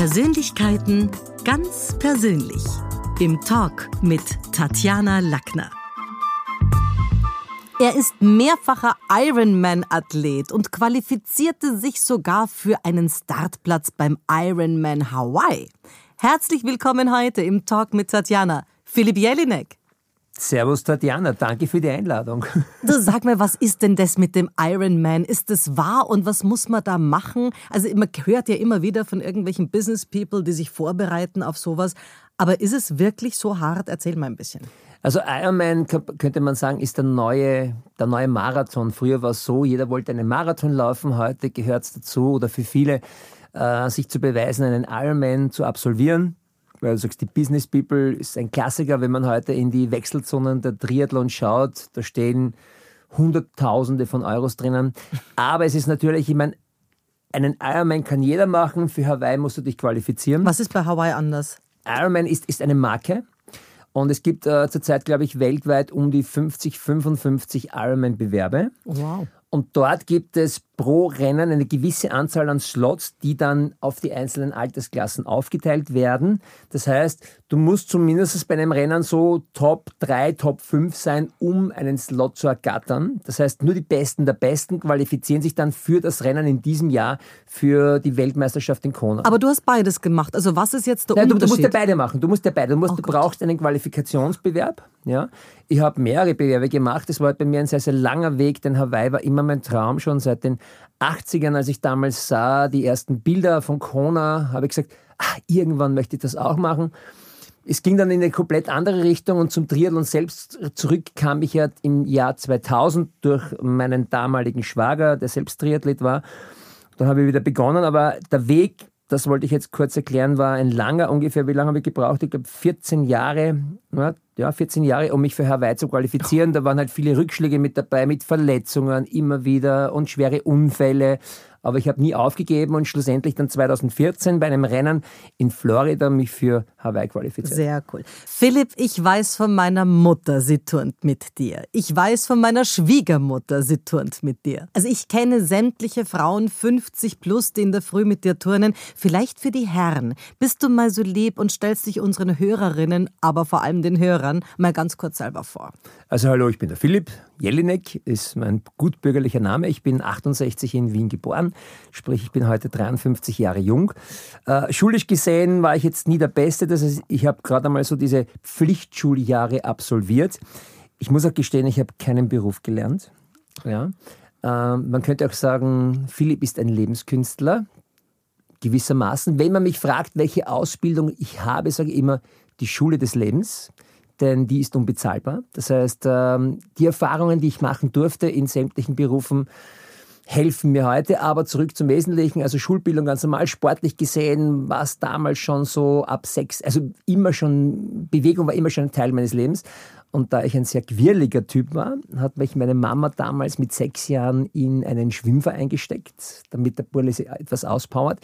Persönlichkeiten ganz persönlich. Im Talk mit Tatjana Lackner. Er ist mehrfacher Ironman-Athlet und qualifizierte sich sogar für einen Startplatz beim Ironman Hawaii. Herzlich willkommen heute im Talk mit Tatjana, Philipp Jelinek. Servus Tatjana, danke für die Einladung. Du sag mal, was ist denn das mit dem Ironman? Ist das wahr und was muss man da machen? Also man hört ja immer wieder von irgendwelchen Business People, die sich vorbereiten auf sowas. Aber ist es wirklich so hart? Erzähl mal ein bisschen. Also Ironman könnte man sagen, ist der neue, der neue Marathon. Früher war es so, jeder wollte einen Marathon laufen, heute gehört es dazu oder für viele, äh, sich zu beweisen, einen Ironman zu absolvieren weil du sagst, die Business People ist ein Klassiker, wenn man heute in die Wechselzonen der Triathlon schaut, da stehen Hunderttausende von Euros drinnen. Aber es ist natürlich, ich meine, einen Ironman kann jeder machen, für Hawaii musst du dich qualifizieren. Was ist bei Hawaii anders? Ironman ist, ist eine Marke. Und es gibt äh, zurzeit, glaube ich, weltweit um die 50, 55 Ironman-Bewerbe. Wow. Und dort gibt es pro Rennen eine gewisse Anzahl an Slots, die dann auf die einzelnen Altersklassen aufgeteilt werden. Das heißt, du musst zumindest bei einem Rennen so Top 3, Top 5 sein, um einen Slot zu ergattern. Das heißt, nur die Besten der Besten qualifizieren sich dann für das Rennen in diesem Jahr für die Weltmeisterschaft in Kona. Aber du hast beides gemacht. Also was ist jetzt der Nein, Unterschied? Du, du musst ja beide machen. Du musst ja beide. Du, musst, oh du brauchst einen Qualifikationsbewerb. Ja. Ich habe mehrere Bewerbe gemacht. Das war bei mir ein sehr, sehr langer Weg, denn Hawaii war immer mein Traum schon seit den 80ern, als ich damals sah, die ersten Bilder von Kona, habe ich gesagt, ach, irgendwann möchte ich das auch machen. Es ging dann in eine komplett andere Richtung und zum Triathlon selbst zurück kam ich ja im Jahr 2000 durch meinen damaligen Schwager, der selbst Triathlet war. Dann habe ich wieder begonnen, aber der Weg, das wollte ich jetzt kurz erklären, war ein langer, ungefähr, wie lange habe ich gebraucht? Ich glaube 14 Jahre, ja, 14 Jahre, um mich für Hawaii zu qualifizieren. Da waren halt viele Rückschläge mit dabei, mit Verletzungen immer wieder und schwere Unfälle. Aber ich habe nie aufgegeben und schlussendlich dann 2014 bei einem Rennen in Florida mich für Hawaii qualifiziert. Sehr cool. Philipp, ich weiß von meiner Mutter, sie turnt mit dir. Ich weiß von meiner Schwiegermutter, sie turnt mit dir. Also ich kenne sämtliche Frauen 50 plus, die in der Früh mit dir turnen. Vielleicht für die Herren. Bist du mal so lieb und stellst dich unseren Hörerinnen, aber vor allem den Hörern, mal ganz kurz selber vor. Also hallo, ich bin der Philipp. Jelinek ist mein gutbürgerlicher Name. Ich bin 68 in Wien geboren, sprich ich bin heute 53 Jahre jung. Äh, schulisch gesehen war ich jetzt nie der Beste, das heißt, ich habe gerade einmal so diese Pflichtschuljahre absolviert. Ich muss auch gestehen, ich habe keinen Beruf gelernt. Ja. Äh, man könnte auch sagen, Philipp ist ein Lebenskünstler, gewissermaßen. Wenn man mich fragt, welche Ausbildung ich habe, sage ich immer die Schule des Lebens denn die ist unbezahlbar. Das heißt, ähm, die Erfahrungen, die ich machen durfte in sämtlichen Berufen, helfen mir heute. Aber zurück zum Wesentlichen, also Schulbildung ganz normal, sportlich gesehen war es damals schon so ab sechs, also immer schon, Bewegung war immer schon ein Teil meines Lebens. Und da ich ein sehr quirliger Typ war, hat mich meine Mama damals mit sechs Jahren in einen Schwimmverein gesteckt, damit der Burle etwas auspowert.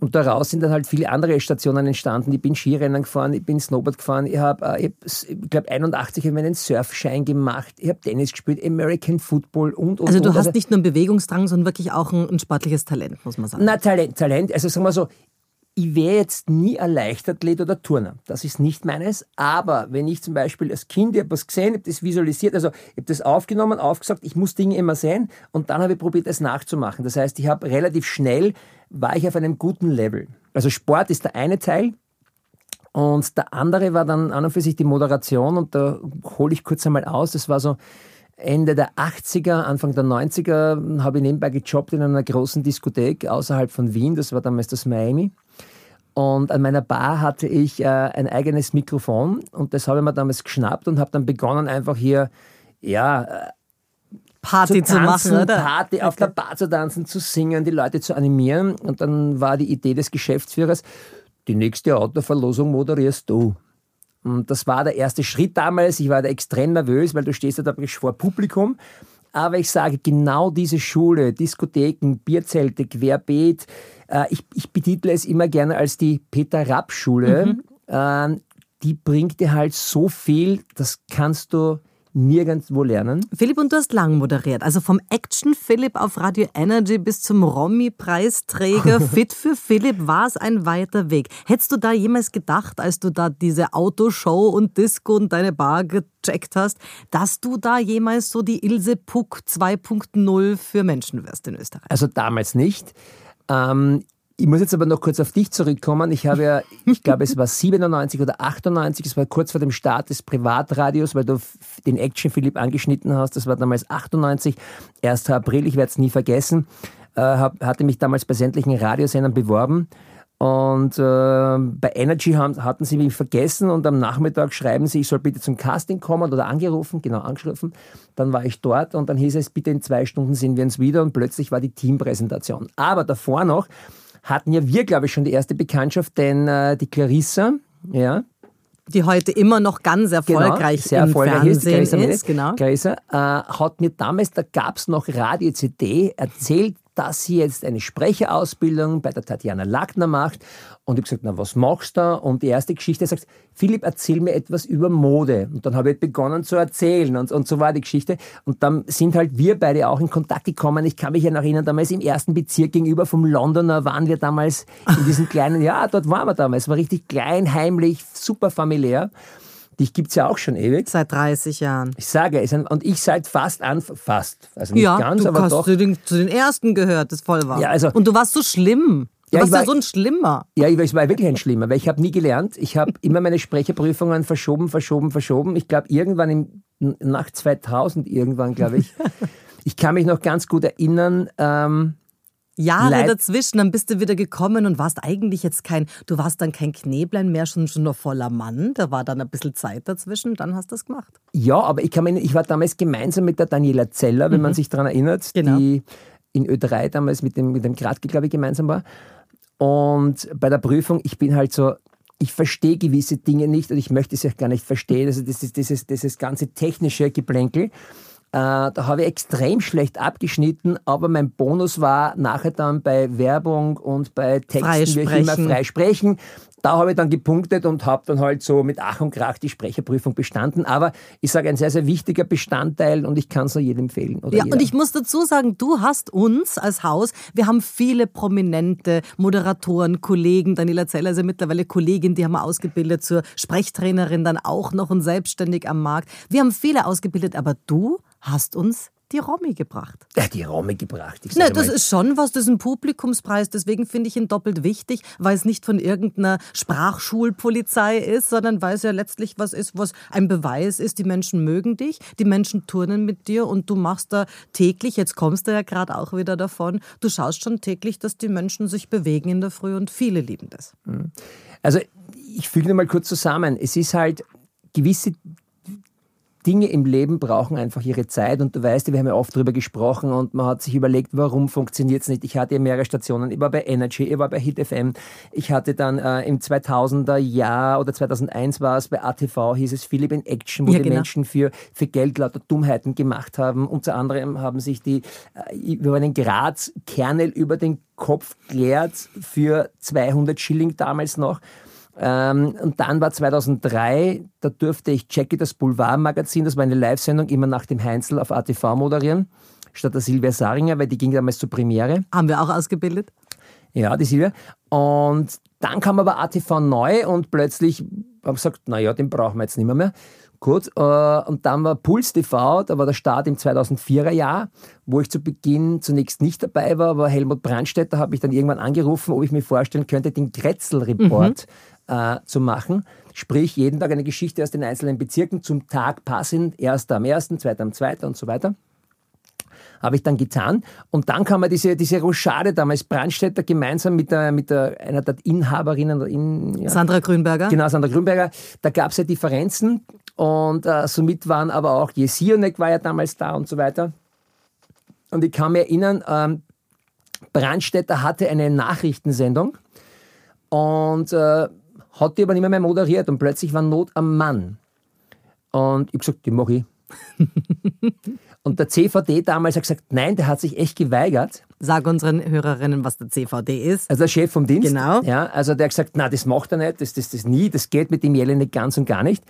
Und daraus sind dann halt viele andere Stationen entstanden. Ich bin Skirennen gefahren, ich bin Snowboard gefahren, ich habe, äh, ich glaube, 81 habe ich einen Surfschein gemacht, ich habe Tennis gespielt, American Football und, und Also du und. hast also, nicht nur einen Bewegungsdrang, sondern wirklich auch ein, ein sportliches Talent, muss man sagen. Na, Talent, Talent. Also sagen wir so, ich wäre jetzt nie ein Leichtathlet oder Turner. Das ist nicht meines. Aber wenn ich zum Beispiel als Kind, ich habe was gesehen, habe das visualisiert, also ich habe das aufgenommen, aufgesagt, ich muss Dinge immer sehen und dann habe ich probiert, es nachzumachen. Das heißt, ich habe relativ schnell war ich auf einem guten Level. Also Sport ist der eine Teil. Und der andere war dann an und für sich die Moderation und da hole ich kurz einmal aus. Das war so Ende der 80er, Anfang der 90er habe ich nebenbei gejobbt in einer großen Diskothek außerhalb von Wien. Das war damals das Miami. Und an meiner Bar hatte ich äh, ein eigenes Mikrofon und das habe ich mir damals geschnappt und habe dann begonnen, einfach hier ja, Party zu, tanzen, zu machen, oder? Party okay. auf der Bar zu tanzen, zu singen, die Leute zu animieren. Und dann war die Idee des Geschäftsführers, die nächste Autoverlosung moderierst du. Und das war der erste Schritt damals. Ich war da extrem nervös, weil du stehst da vor Publikum. Aber ich sage, genau diese Schule, Diskotheken, Bierzelte, Querbeet, äh, ich, ich betitle es immer gerne als die Peter Rapp Schule. Mhm. Äh, die bringt dir halt so viel, das kannst du nirgendwo lernen. Philipp, und du hast lang moderiert. Also vom Action Philipp auf Radio Energy bis zum Romy-Preisträger. Fit für Philipp war es ein weiter Weg. Hättest du da jemals gedacht, als du da diese Autoshow und Disco und deine Bar gecheckt hast, dass du da jemals so die Ilse Puck 2.0 für Menschen wirst in Österreich? Also damals nicht. Ähm, ich muss jetzt aber noch kurz auf dich zurückkommen. Ich habe ja, ich glaube, es war 97 oder 98, es war kurz vor dem Start des Privatradios, weil du den Action Philipp angeschnitten hast. Das war damals 98, 1. April, ich werde es nie vergessen. Äh, hab, hatte mich damals bei sämtlichen Radiosendern beworben. Und äh, bei Energy haben, hatten sie mich vergessen und am Nachmittag schreiben sie, ich soll bitte zum Casting kommen oder angerufen, genau angeschrieben. Dann war ich dort und dann hieß es, bitte in zwei Stunden sehen wir uns wieder und plötzlich war die Teampräsentation. Aber davor noch hatten ja wir, glaube ich, schon die erste Bekanntschaft, denn äh, die Clarissa, ja, die heute immer noch ganz genau, erfolgreich genau, sehr erfolgreich ist, ist, genau. Clarissa, äh, hat mir damals, da gab es noch Radio CD, erzählt, dass sie jetzt eine Sprecherausbildung bei der Tatjana Lackner macht. Und ich gesagt, na, was machst du da? Und die erste Geschichte sagt, Philipp, erzähl mir etwas über Mode. Und dann habe ich begonnen zu erzählen und, und so war die Geschichte. Und dann sind halt wir beide auch in Kontakt gekommen. Ich kann mich ja noch erinnern, damals im ersten Bezirk gegenüber vom Londoner waren wir damals in diesem kleinen, ja, dort waren wir damals. War richtig klein, heimlich, super familiär. Dich gibt es ja auch schon ewig. Seit 30 Jahren. Ich sage es. Und ich seit fast an, fast. Also nicht ja, ganz, du aber hast doch. Zu den, zu den ersten gehört, das voll war. Ja, also, und du warst so schlimm. Du ja, warst war, ja so ein Schlimmer. Ja, ich war, wirklich ein Schlimmer, weil ich habe nie gelernt. Ich habe immer meine Sprecherprüfungen verschoben, verschoben, verschoben. Ich glaube, irgendwann im, nach 2000 irgendwann, glaube ich. ich kann mich noch ganz gut erinnern, ähm, Jahre Leid dazwischen, dann bist du wieder gekommen und warst eigentlich jetzt kein, du warst dann kein Kneblein mehr, schon, schon noch voller Mann. Da war dann ein bisschen Zeit dazwischen, dann hast du das gemacht. Ja, aber ich, kann mich, ich war damals gemeinsam mit der Daniela Zeller, wenn mhm. man sich daran erinnert, genau. die in Ö3 damals mit dem, mit dem Gradke, glaube ich, gemeinsam war. Und bei der Prüfung, ich bin halt so, ich verstehe gewisse Dinge nicht und ich möchte es ja gar nicht verstehen. Also das ist dieses, dieses ganze technische Geplänkel. Äh, da habe ich extrem schlecht abgeschnitten, aber mein Bonus war nachher dann bei Werbung und bei Texten, wie ich immer frei sprechen. Da habe ich dann gepunktet und habe dann halt so mit Ach und Krach die Sprecherprüfung bestanden. Aber ich sage, ein sehr, sehr wichtiger Bestandteil und ich kann es nur jedem empfehlen. ja, jeder. und ich muss dazu sagen, du hast uns als Haus, wir haben viele prominente Moderatoren, Kollegen. Daniela Zeller ist ja mittlerweile Kollegin, die haben wir ausgebildet zur Sprechtrainerin, dann auch noch und selbstständig am Markt. Wir haben viele ausgebildet, aber du hast uns die Romy gebracht. Ja, die Romy gebracht. Ich Na, das mal. ist schon was, das ist ein Publikumspreis. Deswegen finde ich ihn doppelt wichtig, weil es nicht von irgendeiner Sprachschulpolizei ist, sondern weil es ja letztlich was ist, was ein Beweis ist, die Menschen mögen dich, die Menschen turnen mit dir und du machst da täglich, jetzt kommst du ja gerade auch wieder davon, du schaust schon täglich, dass die Menschen sich bewegen in der Früh und viele lieben das. Also ich füge mal kurz zusammen. Es ist halt gewisse Dinge im Leben brauchen einfach ihre Zeit und du weißt, wir haben ja oft darüber gesprochen und man hat sich überlegt, warum funktioniert es nicht. Ich hatte ja mehrere Stationen, ich war bei Energy, ich war bei Hit FM, ich hatte dann äh, im 2000er Jahr oder 2001 war es bei ATV, hieß es Philipp in Action, wo ja, die genau. Menschen für, für Geld lauter Dummheiten gemacht haben. Unter anderem haben sich die äh, über einen Graz Kernel über den Kopf klärt für 200 Schilling damals noch. Ähm, und dann war 2003, da durfte ich Jackie das Boulevard-Magazin, das war eine Live-Sendung, immer nach dem Heinzel auf ATV moderieren, statt der Silvia Saringer, weil die ging damals zur Premiere. Haben wir auch ausgebildet? Ja, die Silvia. Und dann kam aber ATV neu und plötzlich haben gesagt, naja, den brauchen wir jetzt nicht mehr. mehr. Gut, äh, und dann war Puls TV, da war der Start im 2004er Jahr, wo ich zu Beginn zunächst nicht dabei war, aber Helmut Brandstätter habe ich dann irgendwann angerufen, ob ich mir vorstellen könnte, den Kretzel-Report mhm äh, zu machen. Sprich, jeden Tag eine Geschichte aus den einzelnen Bezirken zum Tag passend, erster am ersten, zweiter am zweiten und so weiter. Habe ich dann getan. Und dann kam mir diese, diese Rochade damals, Brandstätter gemeinsam mit, der, mit der, einer der Inhaberinnen. In, ja, Sandra Grünberger. Genau, Sandra Grünberger. Da gab es ja Differenzen und äh, somit waren aber auch Jesionek war ja damals da und so weiter. Und ich kann mich erinnern, ähm, Brandstätter hatte eine Nachrichtensendung und äh, hat die aber nicht mehr, moderiert und plötzlich war Not am Mann. Und ich habe gesagt, die mache ich. und der CVD damals hat gesagt, nein, der hat sich echt geweigert. Sag unseren Hörerinnen, was der CVD ist. Also der Chef vom Dienst. Genau. Ja, also der hat gesagt, na, das macht er nicht, das, das, das nie, das geht mit dem Jelle nicht ganz und gar nicht.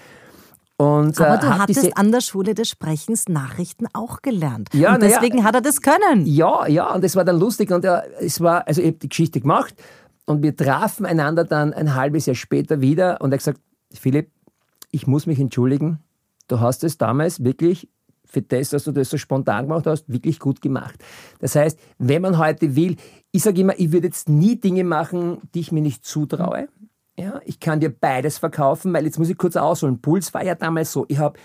Und, Aber äh, du hattest an der Schule des Sprechens Nachrichten auch gelernt. Ja, und na ja. deswegen hat er das können. Ja, ja, und es war dann lustig und äh, es war, also ich habe die Geschichte gemacht und wir trafen einander dann ein halbes Jahr später wieder und er hat gesagt, Philipp, ich muss mich entschuldigen, du hast es damals wirklich für das, dass du das so spontan gemacht hast, wirklich gut gemacht. Das heißt, wenn man heute will, ich sage immer, ich würde jetzt nie Dinge machen, die ich mir nicht zutraue. Ja, ich kann dir beides verkaufen, weil jetzt muss ich kurz ausholen. Puls war ja damals so, ich habe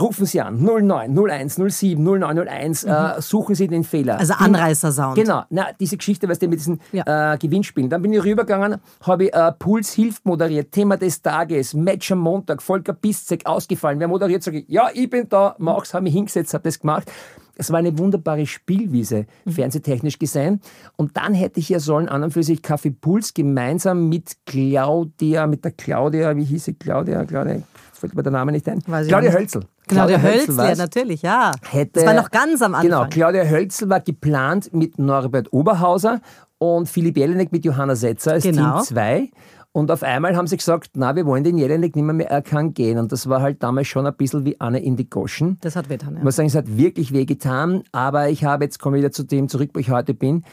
Rufen Sie an, 09, 01, 07, 0901, äh, suchen Sie den Fehler. Also Du- Anreißer-Sound. Genau, na, diese Geschichte, weißt du, mit diesen Ja. äh, Gewinnspielen. Dann bin ich rübergegangen, habe ich, äh, Puls hilft moderiert, Thema des Tages, Match am Montag, Volker Piszek ausgefallen. Wer moderiert, sage ich, ja, ich bin da, mach's, habe mich hingesetzt, habe das gemacht. Es war eine wunderbare Spielwiese, Mhm. fernsehtechnisch gesehen. Und dann hätte ich ja sollen, an und für sich Kaffee Puls gemeinsam mit Claudia, mit der Claudia, wie hieß sie, Claudia, Claudia, fällt mir der Name nicht ein. Weiß Claudia. Hölzel. Genau, Claudia Hölzl, ja, natürlich, ja. hätte, das war noch ganz am Anfang. Genau, Claudia Hölzl war geplant mit Norbert Oberhauser und Philipp Jelinek mit Johanna Setzer als Genau. Team 2. Und auf einmal haben sie gesagt, na, wir wollen den Jelinek nicht mehr, mehr, er kann gehen. Und das war halt damals schon ein bisschen wie Anne in die Goschen. Das hat wehgetan, ja. Ich muss sagen, es hat wirklich wehgetan, aber ich habe, jetzt komme ich wieder zu dem zurück, wo ich heute bin,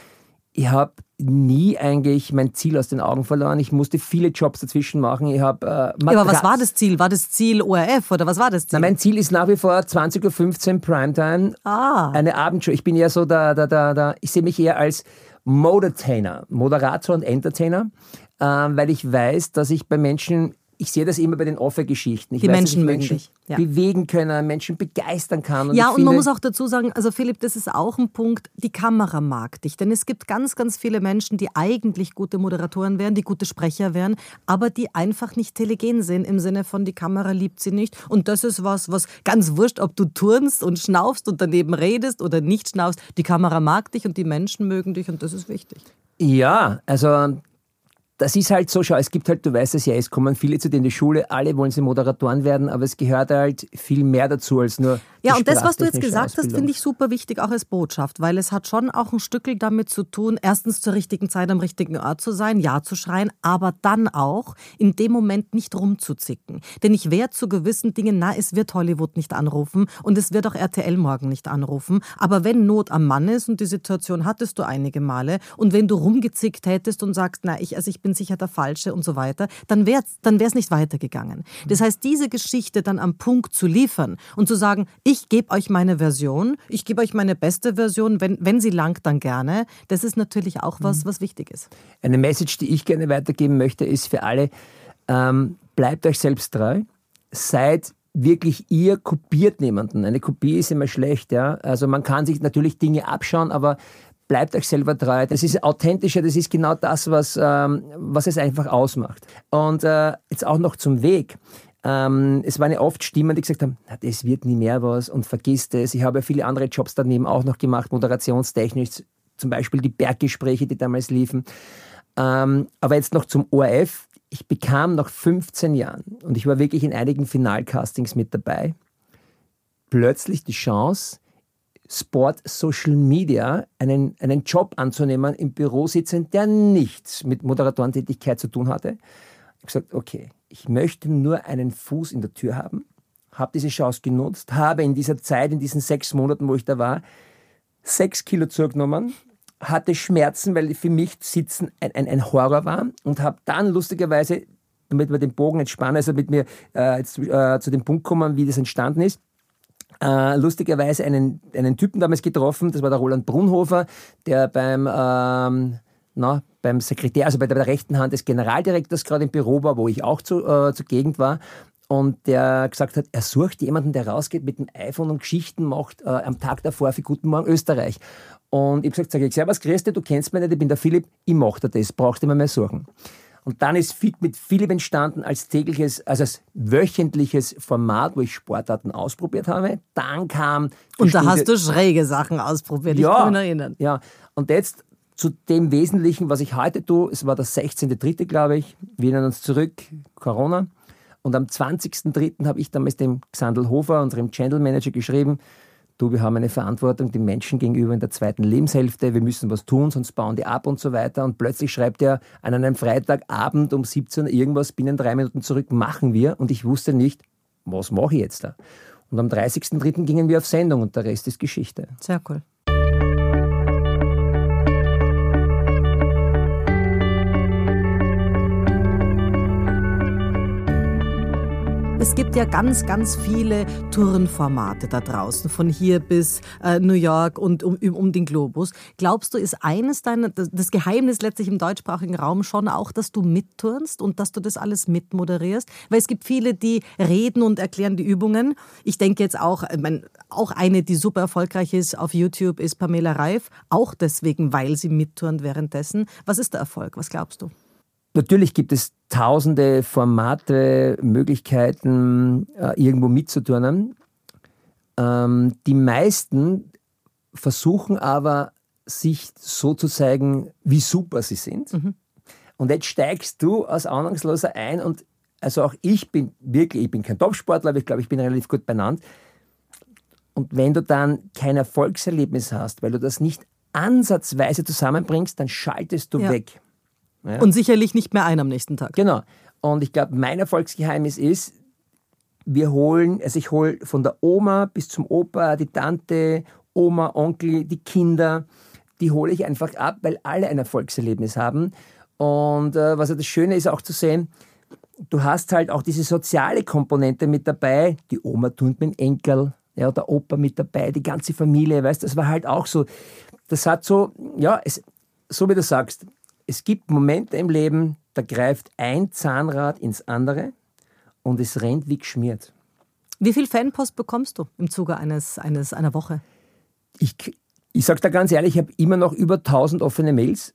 ich habe nie eigentlich mein Ziel aus den Augen verloren. Ich musste viele Jobs dazwischen machen. Ich habe äh, Ja, aber was Matratz- war das Ziel? War das Ziel ORF oder was war das Ziel? Na, mein Ziel ist nach wie vor 20.15 Uhr Primetime. Ah. Eine Abendshow. Ich bin ja so der, der, der, der ich sehe mich eher als Modatainer, Moderator und Entertainer, weil ich weiß, dass ich bei Menschen, ich sehe das immer bei den Offergeschichten. Ich Die weiß, Menschen Menschen ja. bewegen können, Menschen begeistern kann. ja, ich und man muss auch dazu sagen, also Philipp, das ist auch ein Punkt, die Kamera mag dich. Denn es gibt ganz, ganz viele Menschen, die eigentlich gute Moderatoren wären, die gute Sprecher wären, aber die einfach nicht telegen sind, im Sinne von, die Kamera liebt sie nicht. Und das ist was, was ganz wurscht, ob du turnst und schnaufst und daneben redest oder nicht schnaufst. Die Kamera mag dich und die Menschen mögen dich und das ist wichtig. Ja, also das ist halt so, schau, es gibt halt, du weißt es ja, es kommen viele zu dir in die Schule, alle wollen sie Moderatoren werden, aber es gehört halt viel mehr dazu als nur die Ja, und das, was du jetzt gesagt hast, Ausbildung. finde ich super wichtig, auch als Botschaft, weil es hat schon auch ein Stückel damit zu tun, erstens zur richtigen Zeit am richtigen Ort zu sein, Ja zu schreien, aber dann auch in dem Moment nicht rumzuzicken. Denn ich werde zu gewissen Dingen, na, es wird Hollywood nicht anrufen und es wird auch RTL morgen nicht anrufen, aber wenn Not am Mann ist und die Situation hattest du einige Male und wenn du rumgezickt hättest und sagst, na, ich, also ich bin sicher der Falsche und so weiter, dann wäre es dann wär's nicht weitergegangen. Das heißt, diese Geschichte dann am Punkt zu liefern und zu sagen, ich gebe euch meine Version, ich gebe euch meine beste Version, wenn, wenn sie langt, dann gerne, das ist natürlich auch was, was wichtig ist. Eine Message, die ich gerne weitergeben möchte, ist für alle, ähm, bleibt euch selbst treu, seid wirklich ihr, kopiert niemanden. Eine Kopie ist immer schlecht, ja. Also man kann sich natürlich Dinge abschauen, aber bleibt euch selber treu. Das ist authentischer, das ist genau das, was, ähm, was es einfach ausmacht. Und äh, jetzt auch noch zum Weg. Ähm, es waren ja oft Stimmen, die gesagt haben, na, das wird nie mehr was und vergiss das. Ich habe ja viele andere Jobs daneben auch noch gemacht, moderationstechnisch, zum Beispiel die Berggespräche, die damals liefen. Ähm, aber jetzt noch zum ORF. Ich bekam nach 15 Jahren, und ich war wirklich in einigen Finalcastings mit dabei, plötzlich die Chance, Sport Social Media einen, einen Job anzunehmen, im Büro sitzen, der nichts mit Moderatorentätigkeit zu tun hatte. Ich habe gesagt, okay, ich möchte nur einen Fuß in der Tür haben, habe diese Chance genutzt, habe in dieser Zeit, in diesen sechs Monaten, wo ich da war, sechs Kilo zugenommen, hatte Schmerzen, weil für mich Sitzen ein, ein, ein Horror war und habe dann lustigerweise, damit wir den Bogen entspannen, also mit mir äh, jetzt, äh, zu dem Punkt kommen, wie das entstanden ist, äh, lustigerweise einen, einen Typen damals getroffen, das war der Roland Brunhofer, der beim, ähm, na, beim Sekretär, also bei der, bei der rechten Hand des Generaldirektors gerade im Büro war, wo ich auch zu, äh, zur Gegend war. Und der gesagt hat, er sucht jemanden, der rausgeht mit dem iPhone und Geschichten macht äh, am Tag davor für Guten Morgen Österreich. Und ich habe gesagt, sag ich, Servus, dich, du kennst mich nicht, ich bin der Philipp, ich mache dir das, brauchst du immer mehr suchen. Und dann ist Fit mit Philipp entstanden als tägliches, also als wöchentliches Format, wo ich Sportarten ausprobiert habe. Dann kam... Und da Studie- hast du schräge Sachen ausprobiert, ich kann mich erinnern. ja, und jetzt zu dem Wesentlichen, was ich heute tue. Es war der 16.3., glaube ich. Wir erinnern uns zurück, Corona. Und am 20.3. habe ich damals dem Xandl Hofer, unserem Channel Manager, geschrieben, du, wir haben eine Verantwortung den Menschen gegenüber in der zweiten Lebenshälfte, wir müssen was tun, sonst bauen die ab und so weiter. Und plötzlich schreibt er an einem Freitagabend um 17 Uhr irgendwas, binnen drei Minuten zurück, machen wir. Und ich wusste nicht, was mache ich jetzt da? Und am 30.03. gingen wir auf Sendung und der Rest ist Geschichte. Sehr cool. Es gibt ja ganz, ganz viele Tourenformate da draußen, von hier bis äh, New York und um, um den Globus. Glaubst du, ist eines deiner, das Geheimnis letztlich im deutschsprachigen Raum schon auch, dass du mitturnst und dass du das alles mitmoderierst? Weil es gibt viele, die reden und erklären die Übungen. Ich denke jetzt auch, ich meine, auch eine, die super erfolgreich ist auf YouTube, ist Pamela Reif. Auch deswegen, weil sie mitturnt währenddessen. Was ist der Erfolg? Was glaubst du? Natürlich gibt es tausende Formate, Möglichkeiten, äh, irgendwo mitzuturnen. Ähm, die meisten versuchen aber, sich so zu zeigen, wie super sie sind. Mhm. Und jetzt steigst du als Ahnungsloser ein und also auch ich bin wirklich, ich bin kein Topsportler, aber ich glaube, ich bin relativ gut benannt. Und wenn du dann kein Erfolgserlebnis hast, weil du das nicht ansatzweise zusammenbringst, dann schaltest du ja. weg. Ja? Und sicherlich nicht mehr ein am nächsten Tag. Genau. Und ich glaube, mein Erfolgsgeheimnis ist, wir holen, also ich hole von der Oma bis zum Opa, die Tante, Oma, Onkel, die Kinder, die hole ich einfach ab, weil alle ein Erfolgserlebnis haben. Und äh, was ja das Schöne ist auch zu sehen, du hast halt auch diese soziale Komponente mit dabei. Die Oma tut mit dem Enkel, ja, der Opa mit dabei, die ganze Familie, weißt das war halt auch so. Das hat so, ja, es, so wie du sagst, es gibt Momente im Leben, da greift ein Zahnrad ins andere und es rennt wie geschmiert. Wie viel Fanpost bekommst du im Zuge eines, eines, einer Woche? Ich, ich sage da ganz ehrlich, ich habe immer noch über 1000 offene Mails.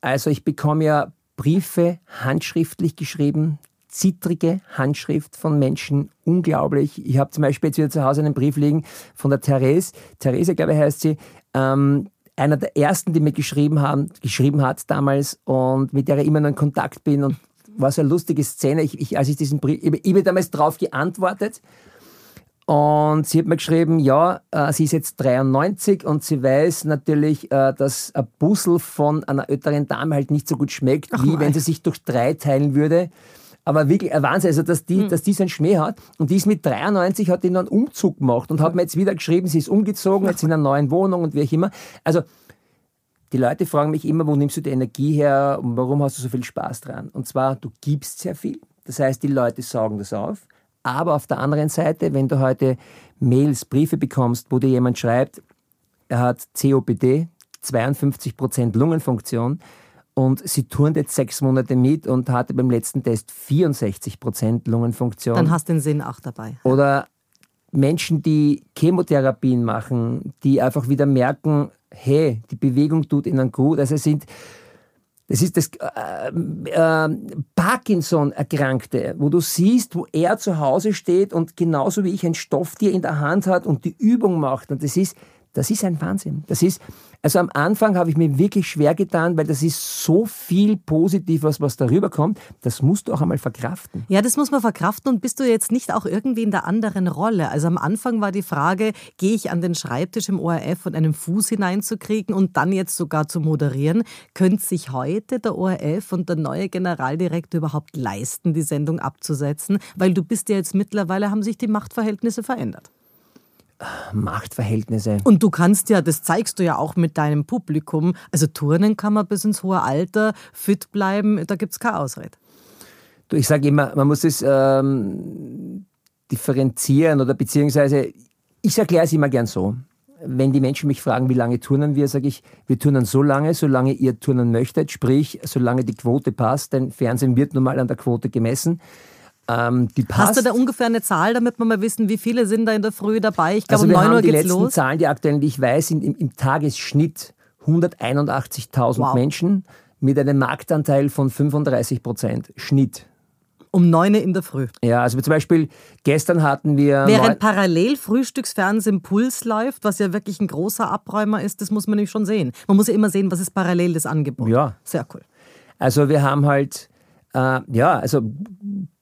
Also ich bekomme ja Briefe handschriftlich geschrieben, zittrige Handschrift von Menschen, unglaublich. Ich habe zum Beispiel jetzt wieder zu Hause einen Brief liegen von der Therese, Therese, glaube ich, heißt sie, ähm, einer der ersten, die mir geschrieben, haben, geschrieben hat damals und mit der ich immer noch in Kontakt bin und war so eine lustige Szene. Ich, ich, als ich diesen Brief, ich, ich habe damals darauf geantwortet und sie hat mir geschrieben, ja, äh, sie ist jetzt 93 und sie weiß natürlich, äh, dass ein Bussel von einer älteren Dame halt nicht so gut schmeckt, Ach wie mein. wenn sie sich durch drei teilen würde aber wirklich ein Wahnsinn, also dass die, mhm. dass die so einen Schmäh hat. Und die ist mit 93, hat die noch einen Umzug gemacht und hat mir jetzt wieder geschrieben, sie ist umgezogen, jetzt in einer neuen Wohnung und wie auch immer. Also die Leute fragen mich immer, wo nimmst du die Energie her und warum hast du so viel Spaß dran? Und zwar, du gibst sehr viel. Das heißt, die Leute saugen das auf. Aber auf der anderen Seite, wenn du heute Mails, Briefe bekommst, wo dir jemand schreibt, er hat COPD, 52% Lungenfunktion, und sie turnt jetzt sechs Monate mit und hatte beim letzten Test 64 Prozent Lungenfunktion. Dann hast du den Sinn auch dabei. Oder Menschen, die Chemotherapien machen, die einfach wieder merken, hey, die Bewegung tut ihnen gut. Also es sind, das ist das äh, äh, Parkinson-Erkrankte, wo du siehst, wo er zu Hause steht und genauso wie ich ein Stofftier in der Hand hat und die Übung macht. Und das ist, das ist ein Wahnsinn. Das ist, also am Anfang habe ich mir wirklich schwer getan, weil das ist so viel Positives, was darüber kommt. Das musst du auch einmal verkraften. Ja, das muss man verkraften. Und bist du jetzt nicht auch irgendwie in der anderen Rolle? Also am Anfang war die Frage, gehe ich an den Schreibtisch im ORF und einen Fuß hineinzukriegen und dann jetzt sogar zu moderieren? Könnte sich heute der ORF und der neue Generaldirektor überhaupt leisten, die Sendung abzusetzen? Weil du bist ja jetzt mittlerweile, haben sich die Machtverhältnisse verändert. Machtverhältnisse. Und du kannst ja, das zeigst du ja auch mit deinem Publikum, also turnen kann man bis ins hohe Alter, fit bleiben, da gibt es keine Ausrede. Du, ich sage immer, man muss es ähm, differenzieren oder beziehungsweise, ich erkläre es immer gern so. Wenn die Menschen mich fragen, wie lange turnen wir, sage ich, wir turnen so lange, solange ihr turnen möchtet, sprich, solange die Quote passt, denn Fernsehen wird nun mal an der Quote gemessen. Ähm, Hast du da ungefähr eine Zahl, damit wir mal wissen, wie viele sind da in der Früh dabei? Ich glaube, also um 9 Uhr geht's los. Die letzten Zahlen, die aktuellen, die ich weiß, sind im, im Tagesschnitt 181.000 wow. Menschen mit einem Marktanteil von 35 Prozent. Schnitt. Um 9 Uhr in der Früh. Ja, also zum Beispiel gestern hatten wir. Während parallel Frühstücksfernsehen Puls läuft, was ja wirklich ein großer Abräumer ist, das muss man nämlich schon sehen. Man muss ja immer sehen, was ist parallel das Angebot. Ja. Sehr cool. Also wir haben halt, äh, ja, also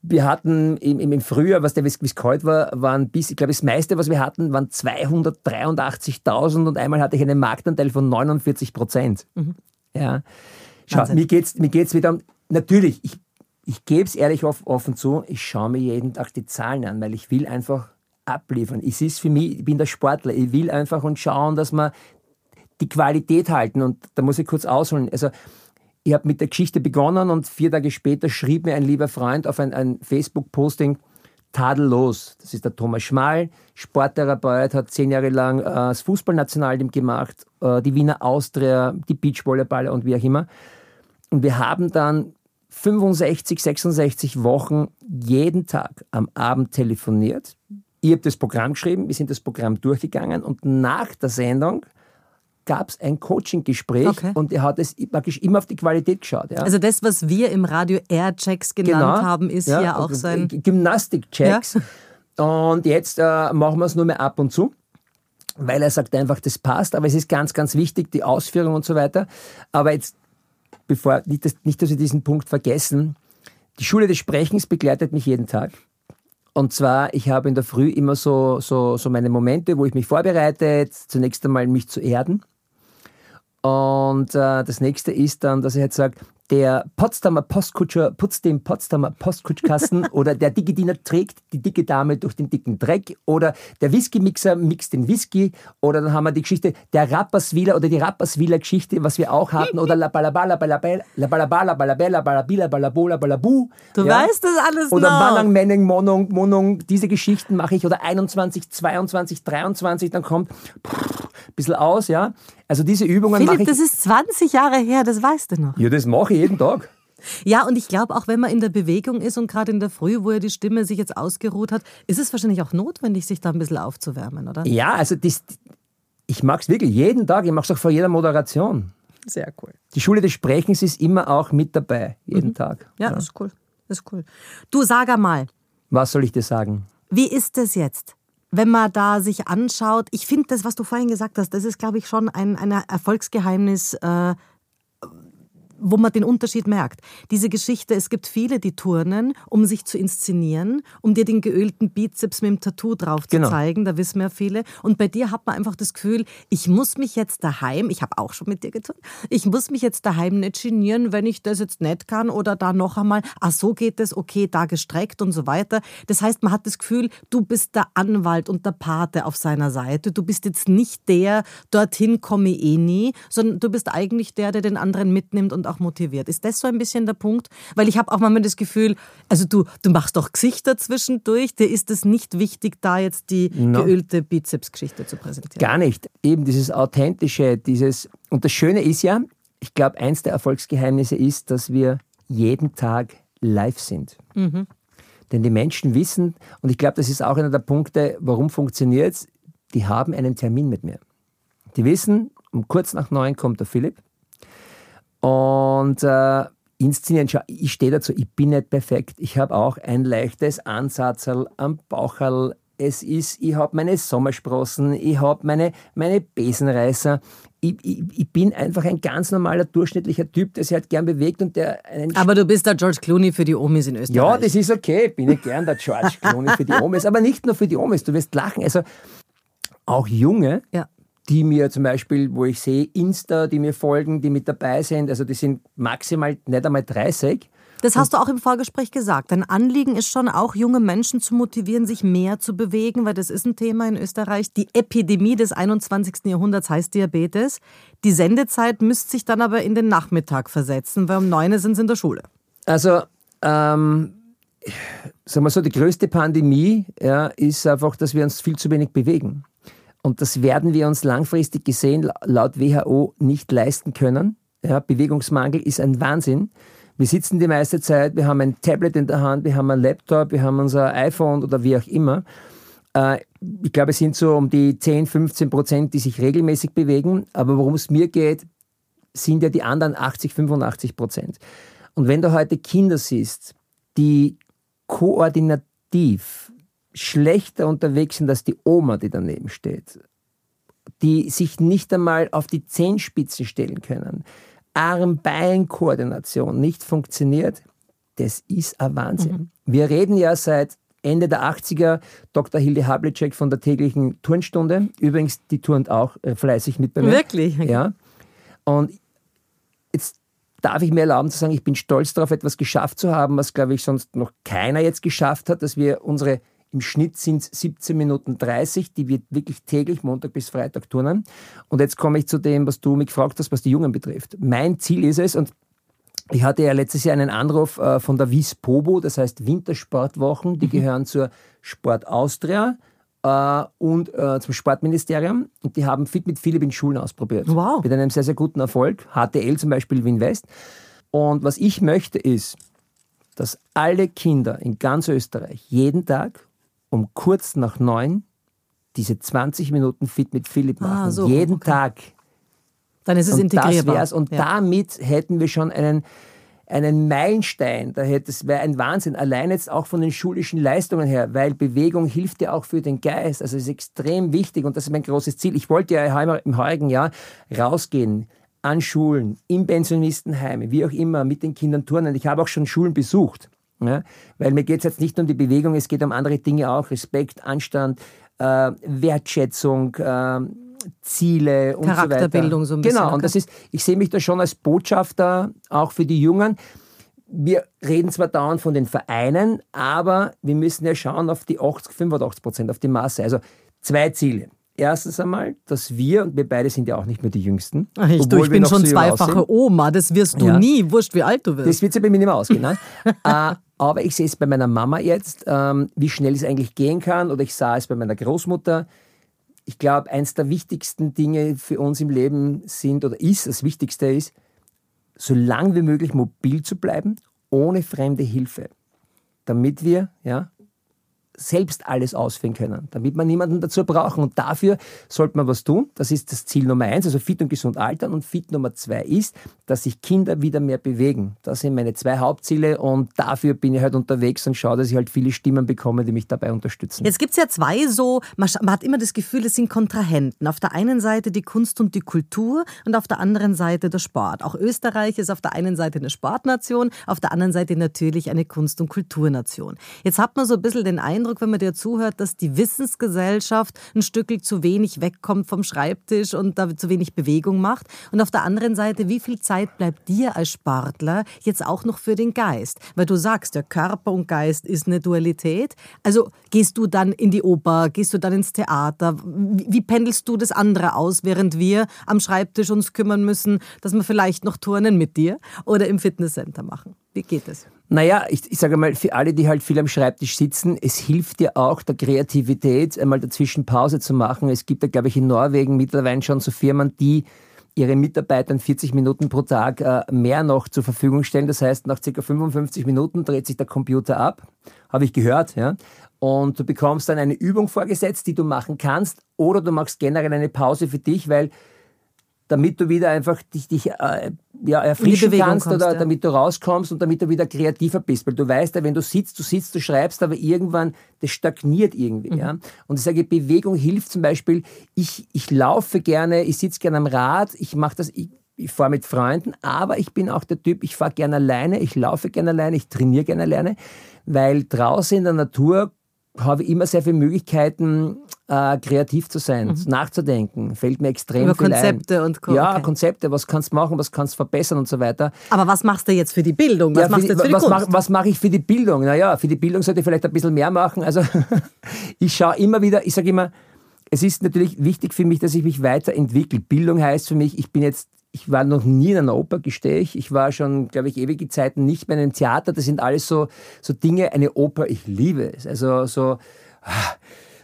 wir hatten im, im Frühjahr, was der wie es kalt war, waren bis, ich glaube, das meiste, was wir hatten, waren 283.000 und einmal hatte ich einen Marktanteil von 49 Prozent. Mhm. Ja. Schau, mir geht es mir geht's wieder um, natürlich, ich, ich gebe es ehrlich offen zu, ich schaue mir jeden Tag die Zahlen an, weil ich will einfach abliefern. Es ist für mich, ich bin der Sportler, ich will einfach und schauen, dass wir die Qualität halten. Und da muss ich kurz ausholen. Also ich habe mit der Geschichte begonnen und vier Tage später schrieb mir ein lieber Freund auf ein, ein Facebook-Posting, tadellos. Das ist der Thomas Schmal, Sporttherapeut, hat zehn Jahre lang äh, das Fußballnationalteam gemacht, äh, die Wiener Austria, die Beachvolleyballer und wie auch immer. Und wir haben dann 65, 66 Wochen jeden Tag am Abend telefoniert. Ich habe das Programm geschrieben, wir sind das Programm durchgegangen und nach der Sendung gab es ein Coaching-Gespräch okay. und er hat es praktisch immer auf die Qualität geschaut. Ja. Also das, was wir im Radio Air-Checks genannt genau, haben, ist ja, ja auch sein... Gymnastik-Checks. Ja. Und jetzt äh, machen wir es nur mehr ab und zu weil er sagt einfach, das passt, aber es ist ganz, ganz wichtig, die Ausführung und so weiter. Aber jetzt bevor, nicht, dass, nicht, dass wir diesen Punkt vergessen, die Schule des Sprechens begleitet mich jeden Tag. Und zwar, ich habe in der Früh immer so, so, so meine Momente, wo ich mich vorbereite, zunächst einmal mich zu erden. Und äh, das nächste ist dann, dass ich jetzt sage, der Potsdamer Postkutscher putzt den Potsdamer Postkutschkasten oder der Digidiener trägt die dicke Dame durch den dicken Dreck oder der Whisky-Mixer mixt den Whisky oder dann haben wir die Geschichte der Rapperswiler oder die Rapperswiler Geschichte, was wir auch hatten oder la balabala balabella la balabala balabella balabila balabola balabu. Du ja? weißt das alles Oder noch. Manang, Menning, Monung, Monung, diese Geschichten mache ich oder 21, 22, 23, dann kommt ein bisschen aus, ja. Also diese Übungen mache ich. das ist 20 Jahre her, das weißt du noch. Ja, das mache ich jeden Tag. Ja, und ich glaube, auch wenn man in der Bewegung ist und gerade in der Früh, wo ja die Stimme sich jetzt ausgeruht hat, ist es wahrscheinlich auch notwendig, sich da ein bisschen aufzuwärmen, oder? Ja, also das, ich mag es wirklich jeden Tag, ich mache es auch vor jeder Moderation. Sehr cool. Die Schule des Sprechens ist immer auch mit dabei, jeden mhm. Tag. Ja, ja, das ist cool. Das ist cool. Du, sag einmal. Was soll ich dir sagen? Wie ist es jetzt? wenn man da sich anschaut, ich finde das, was du vorhin gesagt hast, das ist, glaube ich, schon ein, ein Erfolgsgeheimnis äh, wo man den Unterschied merkt. Diese Geschichte, es gibt viele, die turnen, um sich zu inszenieren, um dir den geölten Bizeps mit dem Tattoo drauf zu genau. zeigen, da wissen wir viele. Und bei dir hat man einfach das Gefühl, ich muss mich jetzt daheim, ich habe auch schon mit dir getan, ich muss mich jetzt daheim nicht genieren, wenn ich das jetzt nicht kann oder da noch einmal, ah so geht es, okay, da gestreckt und so weiter. Das heißt, man hat das Gefühl, du bist der Anwalt und der Pate auf seiner Seite. Du bist jetzt nicht der, dorthin komme ich eh nie, sondern du bist eigentlich der, der den anderen mitnimmt und auch motiviert. Ist das so ein bisschen der Punkt? Weil ich habe auch manchmal das Gefühl, also du, du machst doch Gesichter zwischendurch, dir ist es nicht wichtig, da jetzt die no. geölte Bizepsgeschichte zu präsentieren. Gar nicht. Eben dieses Authentische, dieses, und das Schöne ist ja, ich glaube, eins der Erfolgsgeheimnisse ist, dass wir jeden Tag live sind. Mhm. Denn die Menschen wissen, und ich glaube, das ist auch einer der Punkte, warum funktioniert es, die haben einen Termin mit mir. Die wissen, um kurz nach neun kommt der Philipp. Und äh, inszenieren, schau, ich stehe dazu, ich bin nicht perfekt. Ich habe auch ein leichtes Ansatzerl am Baucherl. Es ist, ich habe meine Sommersprossen, ich habe meine, meine Besenreißer. Ich, ich, ich, bin einfach ein ganz normaler, durchschnittlicher Typ, der sich halt gern bewegt und der einen Aber du bist der George Clooney für die Omis in Österreich. Ja, das ist okay. Bin ich gern der George Clooney für die Omis. Aber nicht nur für die Omis. Du wirst lachen. Also auch Junge, ja die mir zum Beispiel, wo ich sehe, Insta, die mir folgen, die mit dabei sind, also die sind maximal nicht einmal 30. Das hast du auch im Vorgespräch gesagt. Dein Anliegen ist schon auch, junge Menschen zu motivieren, sich mehr zu bewegen, weil das ist ein Thema in Österreich. Die Epidemie des 21. Jahrhunderts heißt Diabetes. Die Sendezeit müsste sich dann aber in den Nachmittag versetzen, weil um neun sind sie in der Schule. Also, ähm, sagen wir so, die größte Pandemie ja, ist einfach, dass wir uns viel zu wenig bewegen. Und das werden wir uns langfristig gesehen laut WHO nicht leisten können. Ja, Bewegungsmangel ist ein Wahnsinn. Wir sitzen die meiste Zeit, wir haben ein Tablet in der Hand, wir haben einen Laptop, wir haben unser iPhone oder wie auch immer. Äh, ich glaube, es sind so um die 10, 15 Prozent, die sich regelmäßig bewegen. Aber worum es mir geht, sind ja die anderen 80, 85 Prozent. Und wenn du heute Kinder siehst, die koordinativ schlechter unterwegs sind als die Oma, die daneben steht, die sich nicht einmal auf die Zehenspitzen stellen können, Arm-Bein-Koordination nicht funktioniert, das ist ein Wahnsinn. Mhm. Wir reden ja seit Ende der 80er, Dr. Hilde Hablicek von der täglichen Turnstunde. Übrigens, die turnt auch äh, fleißig mit bei mir. Wirklich? Ja. Und jetzt darf ich mir erlauben zu sagen, ich bin stolz darauf, etwas geschafft zu haben, was, glaube ich, sonst noch keiner jetzt geschafft hat, dass wir unsere im Schnitt sind es 17 Minuten 30, die wir wirklich täglich Montag bis Freitag turnen. Und jetzt komme ich zu dem, was du mich gefragt hast, was die Jungen betrifft. Mein Ziel ist es, und ich hatte ja letztes Jahr einen Anruf äh, von der Wies Pobo, das heißt Wintersportwochen, die mhm. gehören zur Sport Austria äh, und äh, zum Sportministerium. Und die haben Fit mit Philipp in Schulen ausprobiert. Wow. Mit einem sehr, sehr guten Erfolg. HTL zum Beispiel Wien West. Und was ich möchte ist, dass alle Kinder in ganz Österreich jeden Tag um kurz nach neun diese 20 Minuten Fit mit Philipp ah, machen. Ah, so, jeden okay. Tag. Dann ist es und integrierbar. Das Und ja. damit hätten wir schon einen, einen Meilenstein. Da hätte, das wäre ein Wahnsinn. Allein jetzt auch von den schulischen Leistungen her, weil Bewegung hilft ja auch für den Geist. Also es ist extrem wichtig und das ist mein großes Ziel. Ich wollte ja im heurigen Jahr rausgehen an Schulen, in Pensionistenheime, wie auch immer, mit den Kindern turnen. Ich habe auch schon Schulen besucht. Ja? Weil mir geht es jetzt nicht um die Bewegung, es geht um andere Dinge auch. Respekt, Anstand, äh, Wertschätzung, äh, Ziele und so weiter. Charakterbildung so ein bisschen. Genau, und das ist, ich sehe mich da schon als Botschafter auch für die Jungen. Wir reden zwar dauernd von den Vereinen, aber wir müssen ja schauen auf die 80, 85 Prozent, auf die Masse. Also zwei Ziele. Erstens einmal, dass wir, und wir beide sind ja auch nicht mehr die Jüngsten. Ach, ich, du, ich bin schon so zweifache Oma, das wirst du ja. nie, wurscht wie alt du wirst. Das wird sich bei mir nicht mehr ausgehen. Äh, aber ich sehe es bei meiner Mama jetzt, ähm, wie schnell es eigentlich gehen kann, oder ich sah es bei meiner Großmutter. Ich glaube, eins der wichtigsten Dinge für uns im Leben sind, oder ist, das Wichtigste ist, so lang wie möglich mobil zu bleiben, ohne fremde Hilfe. Damit wir, ja, selbst alles ausführen können, damit wir niemanden dazu brauchen. Und dafür sollte man was tun. Das ist das Ziel Nummer eins, also fit und gesund altern. Und fit Nummer zwei ist, dass sich Kinder wieder mehr bewegen. Das sind meine zwei Hauptziele und dafür bin ich halt unterwegs und schaue, dass ich halt viele Stimmen bekomme, die mich dabei unterstützen. Jetzt gibt es ja zwei so, man, hat immer das Gefühl, es sind Kontrahenten. Auf der einen Seite die Kunst und die Kultur und auf der anderen Seite der Sport. Auch Österreich ist auf der einen Seite eine Sportnation, auf der anderen Seite natürlich eine Kunst- und Kulturnation. Jetzt hat man so ein bisschen den Eindruck, Eindruck, wenn man dir zuhört, dass die Wissensgesellschaft ein Stück zu wenig wegkommt vom Schreibtisch und da zu wenig Bewegung macht. Und auf der anderen Seite, wie viel Zeit bleibt dir als Sportler jetzt auch noch für den Geist? Weil du sagst, der Körper und Geist ist eine Dualität. Also gehst du dann in die Oper, gehst du dann ins Theater? Wie pendelst du das andere aus, während wir am Schreibtisch uns kümmern müssen, dass wir vielleicht noch Turnen mit dir oder im Fitnesscenter machen? Wie geht es? Naja, ich, ich sage mal, für alle, die halt viel am Schreibtisch sitzen, es hilft ja auch der Kreativität, einmal dazwischen Pause zu machen. Es gibt ja, glaube ich, in Norwegen mittlerweile schon so Firmen, die ihre Mitarbeitern 40 Minuten pro Tag äh, mehr noch zur Verfügung stellen. Das heißt, nach ca. 55 Minuten dreht sich der Computer ab, habe ich gehört, ja. Und du bekommst dann eine Übung vorgesetzt, die du machen kannst, oder du machst generell eine Pause für dich, weil damit du wieder einfach dich, dich äh, ja, erfrischen kannst kommst, oder ja. damit du rauskommst und damit du wieder kreativer bist. Weil du weißt ja, wenn du sitzt, du sitzt, du schreibst, aber irgendwann, das stagniert irgendwie. Mhm. Ja? Und ich sage, Bewegung hilft zum Beispiel, ich, ich laufe gerne, ich sitze gerne am Rad, ich mache das, ich, ich fahre mit Freunden, aber ich bin auch der Typ, ich fahre gerne alleine, ich laufe gerne alleine, ich trainiere gerne alleine, weil draußen in der Natur habe ich immer sehr viele Möglichkeiten, äh, kreativ zu sein, mhm. nachzudenken. Fällt mir extrem Über viel Konzepte ein. und Co Ja, okay. Konzepte, was kannst du machen, was kannst du verbessern und so weiter. Aber was machst du jetzt für die Bildung? Was ja, machst du jetzt für die was Kunst? Mach, was mache ich für die Bildung? Naja, für die Bildung sollte ich vielleicht ein bisschen mehr machen. Also ich schaue immer wieder, ich sage immer, es ist natürlich wichtig für mich, dass ich mich weiterentwickle. Bildung heißt für mich, ich bin jetzt ich war noch nie in einer Oper, gestehe ich. Ich war schon, glaube ich, ewige Zeiten nicht mehr in einem Theater. Das sind alles so, so Dinge, eine Oper, ich liebe es. Also so,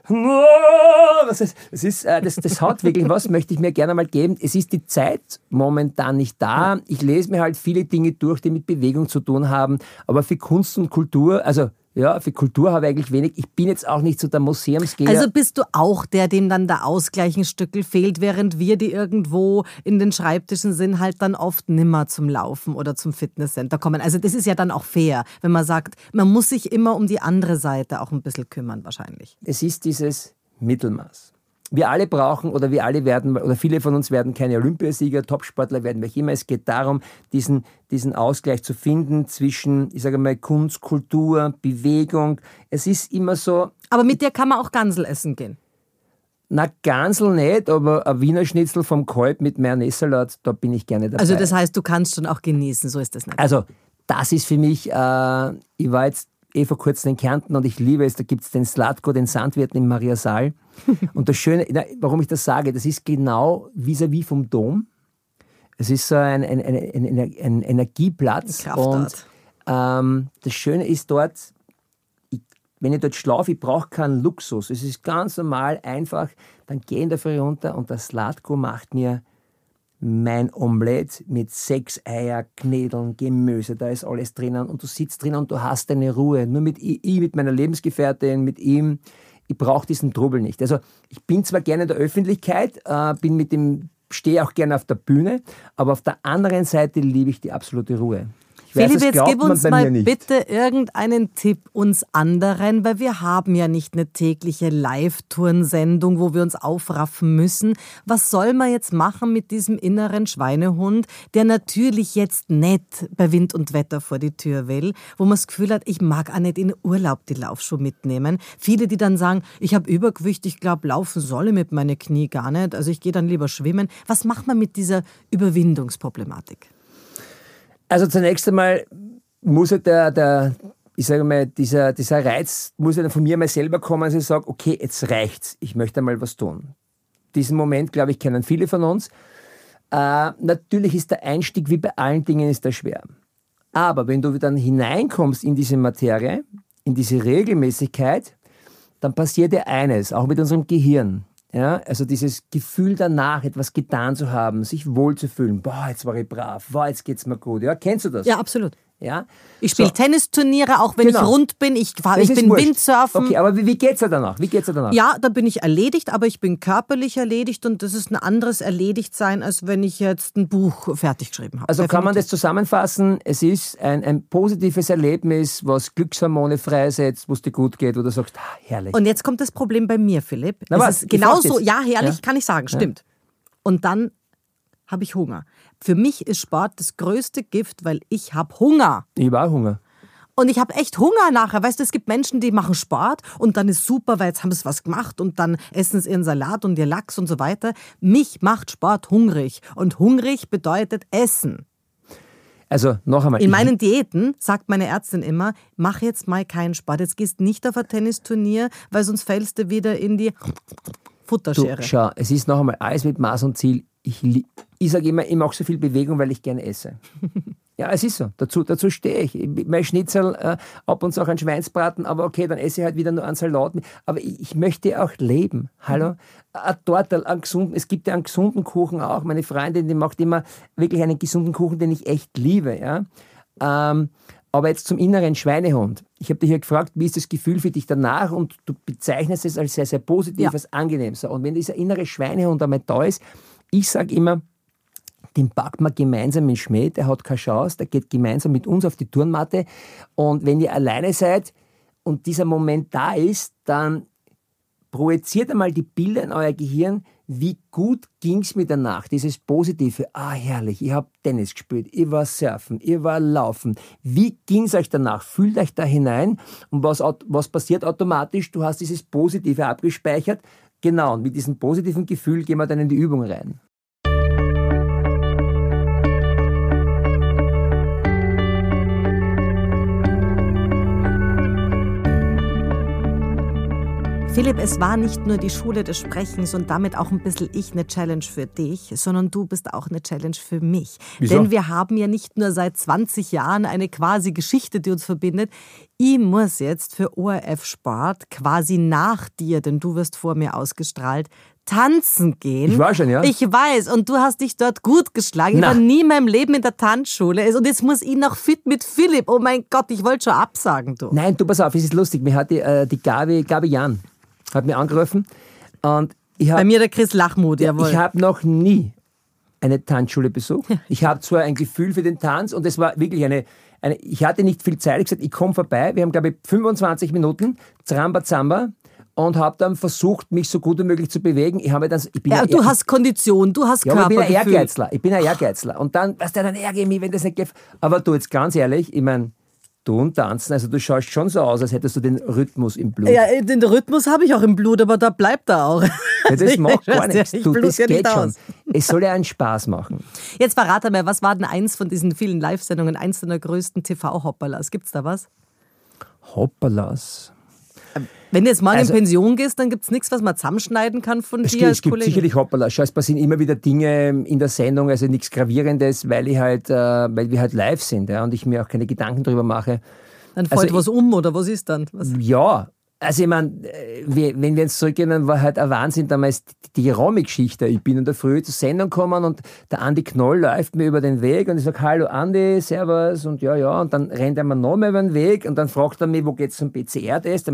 das, ist, das, ist, äh, das, das hat wirklich was, möchte ich mir gerne mal geben. Es ist die Zeit momentan nicht da. Ich lese mir halt viele Dinge durch, die mit Bewegung zu tun haben. Aber für Kunst und Kultur, also ja, für Kultur habe ich eigentlich wenig. Ich bin jetzt auch nicht so der Museumsgeher. Also bist du auch der, dem dann der Ausgleich ein Stückel fehlt, während wir, die irgendwo in den Schreibtischen sind, halt dann oft nimmer zum Laufen oder zum Fitnesscenter kommen. Also das ist ja dann auch fair, wenn man sagt, man muss sich immer um die andere Seite auch ein bisschen kümmern wahrscheinlich. Es ist dieses Mittelmaß wir alle brauchen oder wir alle werden, oder viele von uns werden keine Olympiasieger, Topsportler werden wir immer. Es geht darum, diesen, diesen Ausgleich zu finden zwischen, ich sage mal, Kunst, Kultur, Bewegung. Es ist immer so. Aber mit dir kann man auch Gansel essen gehen. Na, Gansel nicht, aber ein Wiener Schnitzel vom Kalb mit Mayonnaise-Salat, da bin ich gerne dabei. Also das heißt, du kannst schon auch genießen, so ist das nicht. Also das ist für mich, äh, ich war jetzt eh vor kurzem in Kärnten und ich liebe es, da gibt es den Slatko, den Sandwirten im Mariasal. und das Schöne, warum ich das sage, das ist genau vis-à-vis -vis vom Dom. Es ist so ein, ein, ein, ein Energieplatz. Und ähm, das Schöne ist dort, ich, wenn ich dort schlafe, ich brauche keinen Luxus. Es ist ganz normal, einfach, dann gehe ich dafür runter und das Slatko macht mir mein Omelett mit sechs Eier, Knädeln, Gemüse, da ist alles drinnen und du sitzt drinnen und du hast deine Ruhe. Nur mit ich, mit meiner Lebensgefährtin, mit ihm, ich brauche diesen Trubel nicht. Also ich bin zwar gerne in der Öffentlichkeit, äh, bin mit dem, stehe auch gerne auf der Bühne, aber auf der anderen Seite liebe ich die absolute Ruhe. Philipp, jetzt gib uns mal bitte irgendeinen Tipp uns anderen, weil wir haben ja nicht eine tägliche Live-Turnsendung, wo wir uns aufraffen müssen. Was soll man jetzt machen mit diesem inneren Schweinehund, der natürlich jetzt nicht bei Wind und Wetter vor die Tür will, wo man das Gefühl hat, ich mag auch nicht in Urlaub die Laufschuhe mitnehmen. Viele, die dann sagen, ich habe Übergewicht, ich glaube, laufen soll ich mit meinen Knie gar nicht, also ich gehe dann lieber schwimmen. Was macht man mit dieser Überwindungsproblematik? Also zunächst einmal muss ja der, der ich sage mal, dieser, dieser Reiz muss ja von mir mal selber kommen, dass ich sage, okay, jetzt reicht's, ich möchte mal was tun. Diesen Moment, glaube ich, kennen viele von uns. Äh, natürlich ist der Einstieg, wie bei allen Dingen, ist der schwer. Aber wenn du dann hineinkommst in diese Materie, in diese Regelmäßigkeit, dann passiert ja eines, auch mit unserem Gehirn. Ja, also dieses Gefühl danach, etwas getan zu haben, sich wohlzufühlen. Boah, jetzt war ich brav. Boah, jetzt geht's mir gut. Ja, kennst du das? Ja, absolut. Ja? Ich spiele so. Tennisturniere, auch wenn genau. ich rund bin. Ich, fahr, ich bin wurscht. Windsurfen. Okay, aber wie, wie geht's dir danach? Wie geht's dir danach? Ja, da bin ich erledigt, aber ich bin körperlich erledigt und das ist ein anderes Erledigtsein, als wenn ich jetzt ein Buch fertig geschrieben habe. Also Definitiv. kann man das zusammenfassen? Es ist ein, ein positives Erlebnis, was Glückshormone freisetzt, wo es dir gut geht, wo du sagst, ah, herrlich. Und jetzt kommt das Problem bei mir, Philipp. Na, es was? genauso, ja, herrlich, ja? kann ich sagen, stimmt. Ja. Und dann habe ich Hunger. Für mich ist Sport das größte Gift, weil ich habe Hunger. Ich habe auch Hunger. Und ich habe echt Hunger nachher. Weißt du, es gibt Menschen, die machen Sport und dann ist super, weil jetzt haben sie was gemacht und dann essen sie ihren Salat und ihr Lachs und so weiter. Mich macht Sport hungrig. Und hungrig bedeutet Essen. Also noch einmal. In meinen Diäten sagt meine Ärztin immer, mach jetzt mal keinen Sport. Jetzt gehst nicht auf ein Tennisturnier, weil sonst fällst du wieder in die Futterschere. Du, schau, es ist noch einmal alles mit Maß und Ziel. Ich, ich sage immer, ich mache so viel Bewegung, weil ich gerne esse. ja, es ist so. Dazu, dazu stehe ich. Mein Schnitzel, äh, ab und zu auch ein Schweinsbraten, aber okay, dann esse ich halt wieder nur einen Salat. Aber ich, ich möchte auch leben. Hallo? Mhm. Ein Tortel, einen gesunden, es gibt ja einen gesunden Kuchen auch. Meine Freundin, die macht immer wirklich einen gesunden Kuchen, den ich echt liebe. Ja? Ähm, aber jetzt zum inneren Schweinehund. Ich habe dich ja gefragt, wie ist das Gefühl für dich danach? Und du bezeichnest es als sehr, sehr positiv, ja. als angenehm. So, und wenn dieser innere Schweinehund einmal da ist, ich sage immer, den packt man gemeinsam in Schmäh, der hat keine Chance, der geht gemeinsam mit uns auf die Turnmatte. Und wenn ihr alleine seid und dieser Moment da ist, dann projiziert einmal die Bilder in euer Gehirn, wie gut ging es mir danach, dieses Positive. Ah, herrlich, ich habe Tennis gespielt, ich war surfen, ich war laufen. Wie ging es euch danach? Fühlt euch da hinein und was, was passiert automatisch? Du hast dieses Positive abgespeichert. Genau, und mit diesem positiven Gefühl gehen wir dann in die Übung rein. Philipp, es war nicht nur die Schule des Sprechens und damit auch ein bisschen ich eine Challenge für dich, sondern du bist auch eine Challenge für mich. Wieso? Denn wir haben ja nicht nur seit 20 Jahren eine quasi Geschichte, die uns verbindet. Ich muss jetzt für ORF Sport quasi nach dir, denn du wirst vor mir ausgestrahlt, tanzen gehen. Ich war schon, ja. Ich weiß. Und du hast dich dort gut geschlagen. Na. Ich war nie in meinem Leben in der Tanzschule. Und jetzt muss ich noch fit mit Philipp. Oh mein Gott, ich wollte schon absagen, du. Nein, du pass auf, es ist lustig. Mir hat die, äh, die Gabi, Gabi Jan hat mir angerufen und ich hab, Bei mir der Chris Lachmut, jawohl. Ich habe noch nie eine Tanzschule besucht. Ich habe zwar ein Gefühl für den Tanz und es war wirklich eine, eine ich hatte nicht viel Zeit. Ich gesagt, ich komme vorbei. Wir haben, glaube ich, 25 Minuten, Zramba Zamba und habe dann versucht, mich so gut wie möglich zu bewegen. Ich habe dann, ich bin ja, du hast Kondition, du hast ja, Körpergefühl. ich bin ein Ehrgeizler. Ich bin ein Ehrgeizler. Und dann, was der dann ärgere mich, wenn das nicht geht. Aber du, jetzt ganz ehrlich, ich meine, tun, tanzen. Also du schaust schon so aus, als hättest du den Rhythmus im Blut. Ja, den Rhythmus habe ich auch im Blut, aber da bleibt er auch. Ja, das macht gar nichts. Du, das ja geht schon. Es soll ja einen Spaß machen. Jetzt verrate mir, was war denn eins von diesen vielen Live-Sendungen, eins deiner größten TV-Hopperlas? Gibt es da was? Hopperlas? Wenn du jetzt mal also, in Pension gehst, dann gibt es nichts, was man zusammenschneiden kann von es dir als Es gibt sicherlich Hoppala. Schau, es passieren immer wieder Dinge in der Sendung, also nichts Gravierendes, weil, ich halt, äh, weil wir halt live sind ja, und ich mir auch keine Gedanken darüber mache. Dann fällt also was um oder was ist dann? Was? Ja, also ich meine, äh, wenn wir jetzt zurückgehen, dann war halt ein Wahnsinn damals die Romy-Geschichte. Ich bin in der Früh zur Sendung gekommen und der Andi Knoll läuft mir über den Weg und ich sage, hallo Andi, servus und ja, ja. Und dann rennt er mir nochmal über den Weg und dann fragt er mich, wo geht's zum PCR-Test?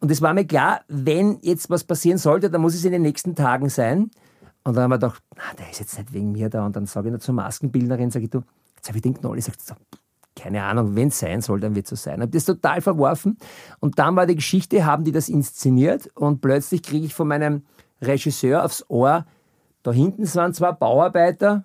Und es war mir klar, wenn jetzt was passieren sollte, dann muss es in den nächsten Tagen sein. Und dann haben wir gedacht, na, der ist jetzt nicht wegen mir da. Und dann sage ich noch zur Maskenbildnerin, sage ich, du, jetzt habe ich den Knoll. Ich sage, keine Ahnung, wenn es sein soll, dann wird es so sein. Habe das total verworfen. Und dann war die Geschichte, haben die das inszeniert und plötzlich kriege ich von meinem Regisseur aufs Ohr, da hinten waren zwei Bauarbeiter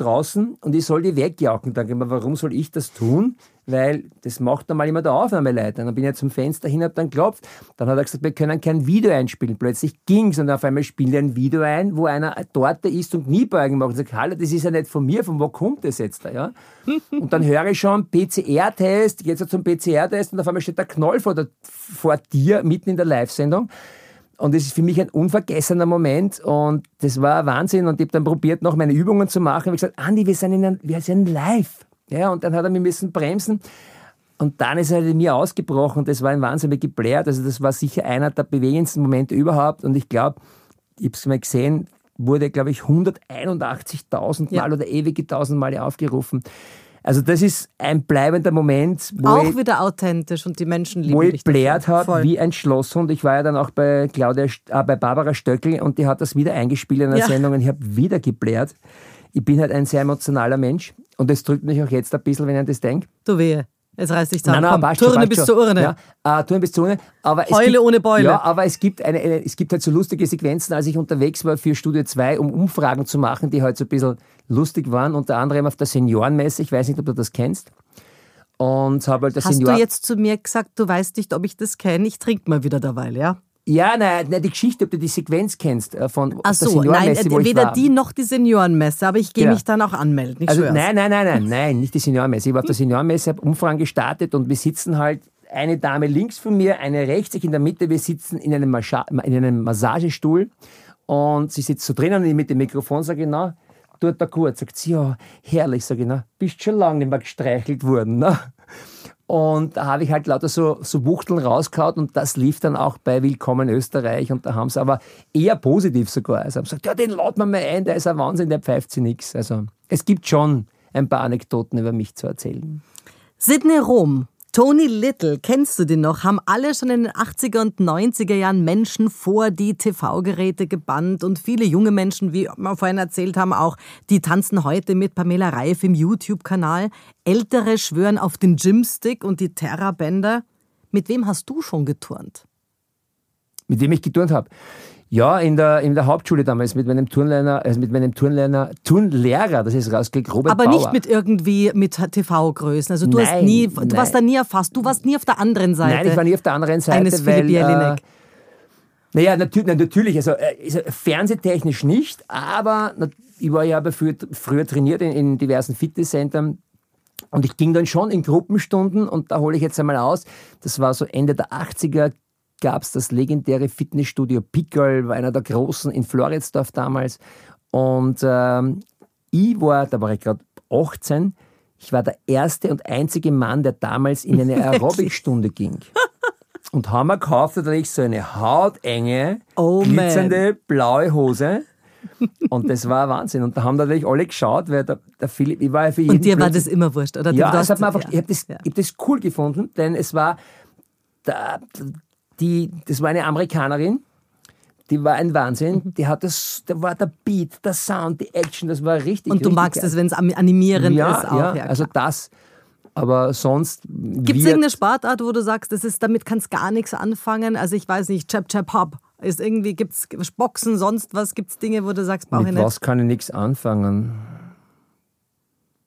draußen und ich soll die wegjauken. Dann ich mir, warum soll ich das tun? Weil das macht normal immer der Aufnahmeleiter. Dann bin ich zum Fenster hin, habe dann geklopft. Dann hat er gesagt, wir können kein Video einspielen. Plötzlich ging es und auf einmal spielen die ein Video ein, wo einer dort ist und Kniebeugen macht. Und sagt, hallo, das ist ja nicht von mir, von wo kommt das jetzt da? Ja? und dann höre ich schon PCR-Test, geht so zum PCR-Test und auf einmal steht der Knoll vor, der, vor dir mitten in der Live-Sendung. Und das ist für mich ein unvergessener Moment und das war Wahnsinn. Und ich habe dann probiert, noch meine Übungen zu machen. Ich habe gesagt, Andi, wir sind, in einem, wir sind live. Ja, und dann hat er mich müssen bremsen. Und dann ist er in mir ausgebrochen und das war ein Wahnsinn, mich geblärt. Also das war sicher einer der bewegendsten Momente überhaupt. Und ich glaube, ich habe es mal gesehen, wurde, glaube ich, 181.000 Mal ja. oder ewige 1000 Male aufgerufen. Also das ist ein bleibender Moment. Wo auch ich, wieder authentisch und die Menschen lieben Wo ich blärt habe wie ein Schlosshund. Ich war ja dann auch bei, Claudia, äh, bei Barbara Stöckel und die hat das wieder eingespielt in der ja. Sendung und ich habe wieder geblärt. Ich bin halt ein sehr emotionaler Mensch und das drückt mich auch jetzt ein bisschen, wenn ich an das denke. Du wehe. Jetzt reißt dich zusammen. Nein, nein, Komm, Turne bis zur Urne. Ja, äh, Turne bis zur Urne. Aber Heule gibt, ohne Beule. Ja, aber es gibt, eine, eine, es gibt halt so lustige Sequenzen, als ich unterwegs war für Studio 2, um Umfragen zu machen, die halt so ein bisschen lustig waren. Unter anderem auf der Seniorenmesse. Ich weiß nicht, ob du das kennst. Und habe halt das Hast Senior du jetzt zu mir gesagt, du weißt nicht, ob ich das kenne? Ich trinke mal wieder derweil, ja? Ja, nein, nein, die Geschichte, ob du die Sequenz kennst äh, von Ach so, der nein, wo weder die noch die Seniorenmesse, aber ich gehe ja. mich dann auch anmelden. Ich also, nein, nein, nein, nein, nein, nicht die Seniorenmesse. Ich war auf der Seniorenmesse, habe Umfragen gestartet und wir sitzen halt eine Dame links von mir, eine rechts, ich in der Mitte. Wir sitzen in einem, Mascha in einem Massagestuhl und sie sitzt so drinnen und ich mit dem Mikrofon sage, na, tut da kurz. Sagt sie, ja, herrlich, sage ich, na, bist schon lange nicht mehr gestreichelt worden, ne? Und da habe ich halt lauter so, so Wuchteln rausgehauen und das lief dann auch bei Willkommen Österreich und da haben sie aber eher positiv sogar. Also haben gesagt, ja, den laden wir mal ein, der ist ein Wahnsinn, der pfeift sie nichts. Also es gibt schon ein paar Anekdoten über mich zu erzählen. Sidney Rom Tony Little, kennst du den noch? Haben alle schon in den 80er und 90er Jahren Menschen vor die TV-Geräte gebannt und viele junge Menschen, wie wir vorhin erzählt haben, auch, die tanzen heute mit Pamela Reif im YouTube-Kanal. Ältere schwören auf den Gymstick und die Terra-Bänder. Mit wem hast du schon geturnt? Mit wem ich geturnt habe? Ja, in der, in der Hauptschule damals mit meinem Turnlehrer, also mit meinem Turnlehrer, Turnlehrer, das ist rausgekriegt, Robert Aber Bauer. nicht mit irgendwie mit TV-Größen. Also du nein, hast nie, du nein. warst da nie erfasst, du warst nie auf der anderen Seite. Nein, ich war nie auf der anderen Seite, eines weil, Philipp Jelinek. Äh, naja, natürlich, natürlich also, äh, fernsehtechnisch nicht, aber ich war ja früher, früher trainiert in, in diversen Fitnesscentern und ich ging dann schon in Gruppenstunden und da hole ich jetzt einmal aus, das war so Ende der 80er, gab es das legendäre Fitnessstudio Pickel, war einer der großen in Floridsdorf damals. Und ähm, ich war, da war ich gerade 18, ich war der erste und einzige Mann, der damals in eine Aerobicstunde ging. Und haben wir gekauft natürlich so eine hautenge, oh glitzernde man. blaue Hose. Und das war Wahnsinn. Und da haben natürlich alle geschaut, weil der, der Philipp, ich war ja für jeden. Und dir war das immer wurscht, oder? Ja, das hat man einfach, ja. ich habe das, ja. hab das cool gefunden, denn es war, der, die, das war eine Amerikanerin, die war ein Wahnsinn. Mhm. Die hat das, da war der Beat, der Sound, die Action, das war richtig. Und du richtig magst es, wenn es animierend ja, ist auch. Ja, ja also das. Aber sonst. Gibt es irgendeine Sportart, wo du sagst, das ist, damit kannst gar nichts anfangen? Also ich weiß nicht, Chap Chap Hop. Ist irgendwie, gibt es Boxen, sonst was? Gibt es Dinge, wo du sagst, brauche ich nicht? was kann ich nichts anfangen?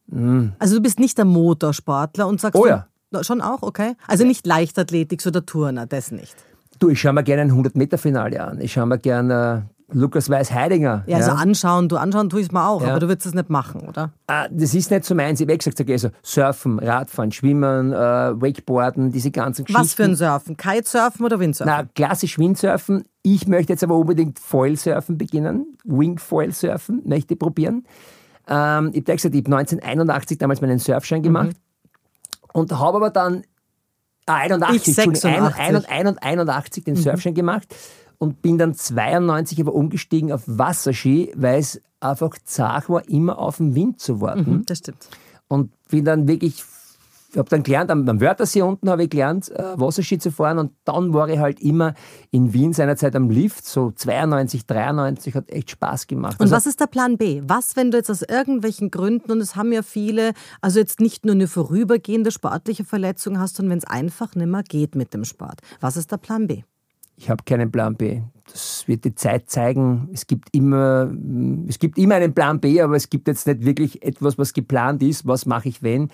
Hm. Also du bist nicht der Motorsportler und sagst. Oh ja. Schon auch, okay. Also nicht Leichtathletik, so der Turner, das nicht. Du, ich schaue mir gerne ein 100-Meter-Finale an. Ich schaue mir gerne Lukas Weiß-Heidinger. Ja, also anschauen, du anschauen tue ich es mir auch, ja. aber du würdest das nicht machen, oder? Ah, das ist nicht so meins. Ich habe gesagt, also Surfen, Radfahren, Schwimmen, äh, Wakeboarden, diese ganzen Geschichten. Was für ein Surfen? Kitesurfen oder Windsurfen? Na, klassisch Windsurfen. Ich möchte jetzt aber unbedingt Foilsurfen beginnen. Wing-Foil-Surfen möchte ich probieren. Ähm, ich habe gesagt, ich habe 1981 damals meinen Surfschein gemacht mhm. Und habe aber dann ah, 81, ich 86. 81 den mhm. Surfschein gemacht und bin dann 92 aber umgestiegen auf Wasserski, weil es einfach zart war, immer auf den Wind zu warten. Mhm, das stimmt. Und bin dann wirklich, habe dann gelernt, am, am Wörthersee unten habe ich gelernt, äh, Wasserski zu fahren und dann war ich halt immer in Wien seinerzeit am Lift, so 92, 93, hat echt Spaß gemacht. Und also, was ist der Plan B? Was, wenn du jetzt aus irgendwelchen Gründen, und es haben ja viele, also jetzt nicht nur eine vorübergehende sportliche Verletzung hast, sondern wenn es einfach nicht mehr geht mit dem Sport. Was ist der Plan B? Ich habe keinen Plan B. Wird die Zeit zeigen. Es gibt, immer, es gibt immer einen Plan B, aber es gibt jetzt nicht wirklich etwas, was geplant ist. Was mache ich wenn?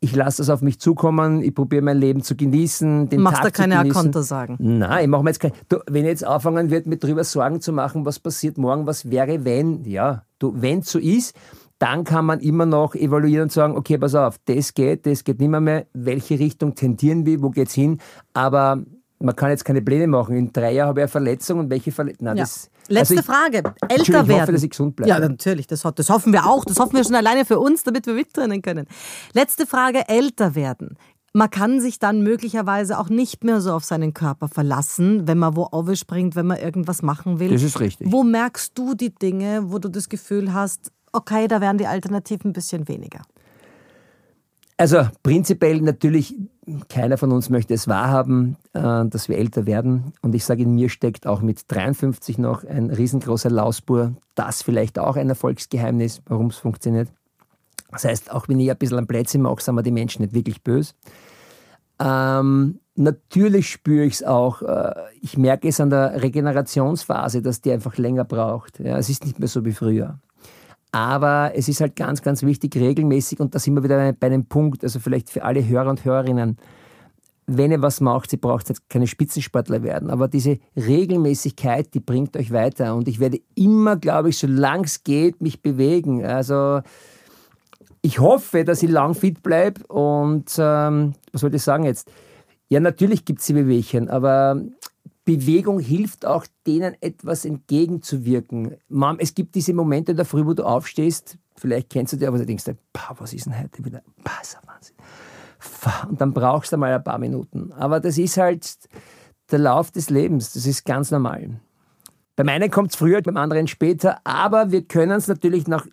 Ich lasse das auf mich zukommen. Ich probiere mein Leben zu genießen. Den Machst Tag du keine Akkonto sagen? Nein, ich mache mir jetzt kein. Du, wenn ich jetzt anfangen wird, mit drüber Sorgen zu machen, was passiert morgen, was wäre, wenn, ja, du, wenn es so ist, dann kann man immer noch evaluieren und sagen, okay, pass auf, das geht, das geht nicht mehr, mehr. welche Richtung tendieren wir, wo geht's hin? Aber man kann jetzt keine Pläne machen. In drei Jahren habe ich eine Verletzung und welche Verletzung? Ja. Letzte also ich, Frage. Älter werden. Ich hoffe, dass ich gesund bleibe. Ja, natürlich. Das, das hoffen wir auch. Das hoffen wir schon alleine für uns, damit wir mitrennen können. Letzte Frage. Älter werden. Man kann sich dann möglicherweise auch nicht mehr so auf seinen Körper verlassen, wenn man wo springt, wenn man irgendwas machen will. Das ist richtig. Wo merkst du die Dinge, wo du das Gefühl hast, okay, da werden die Alternativen ein bisschen weniger? Also prinzipiell natürlich, keiner von uns möchte es wahrhaben, äh, dass wir älter werden. Und ich sage, in mir steckt auch mit 53 noch ein riesengroßer Lausbur. Das vielleicht auch ein Erfolgsgeheimnis, warum es funktioniert. Das heißt, auch wenn ich ein bisschen am Plätzchen mache, sind wir die Menschen nicht wirklich böse. Ähm, natürlich spüre ich es auch. Äh, ich merke es an der Regenerationsphase, dass die einfach länger braucht. Ja, es ist nicht mehr so wie früher. Aber es ist halt ganz, ganz wichtig, regelmäßig, und da sind wir wieder bei einem Punkt, also vielleicht für alle Hörer und Hörerinnen, wenn ihr was macht, sie braucht jetzt keine Spitzensportler werden, aber diese Regelmäßigkeit, die bringt euch weiter. Und ich werde immer, glaube ich, solange es geht, mich bewegen. Also ich hoffe, dass ich lang fit bleibe und ähm, was wollte ich sagen jetzt? Ja, natürlich gibt es die Bewegchen, aber Bewegung hilft auch denen etwas entgegenzuwirken. Mom, es gibt diese Momente in der Früh, wo du aufstehst, vielleicht kennst du die, aber du denkst, was ist denn heute wieder? ist Wahnsinn. Und dann brauchst du mal ein paar Minuten. Aber das ist halt der Lauf des Lebens, das ist ganz normal. Beim einen kommt es früher, beim anderen später, aber wir können es natürlich nach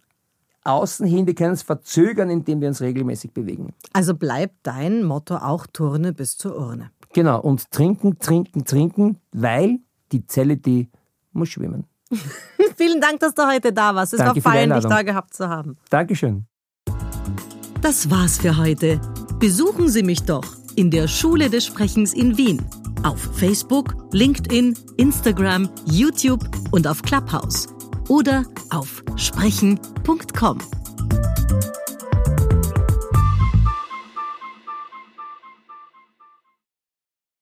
außen hin, wir können es verzögern, indem wir uns regelmäßig bewegen. Also bleibt dein Motto auch Turne bis zur Urne. Genau, und trinken, trinken, trinken, weil die Zelle, die muss schwimmen. Vielen Dank, dass du heute da warst. Es Danke war fein, dich da gehabt zu haben. Dankeschön. Das war's für heute. Besuchen Sie mich doch in der Schule des Sprechens in Wien. Auf Facebook, LinkedIn, Instagram, YouTube und auf Clubhouse. Oder auf sprechen.com.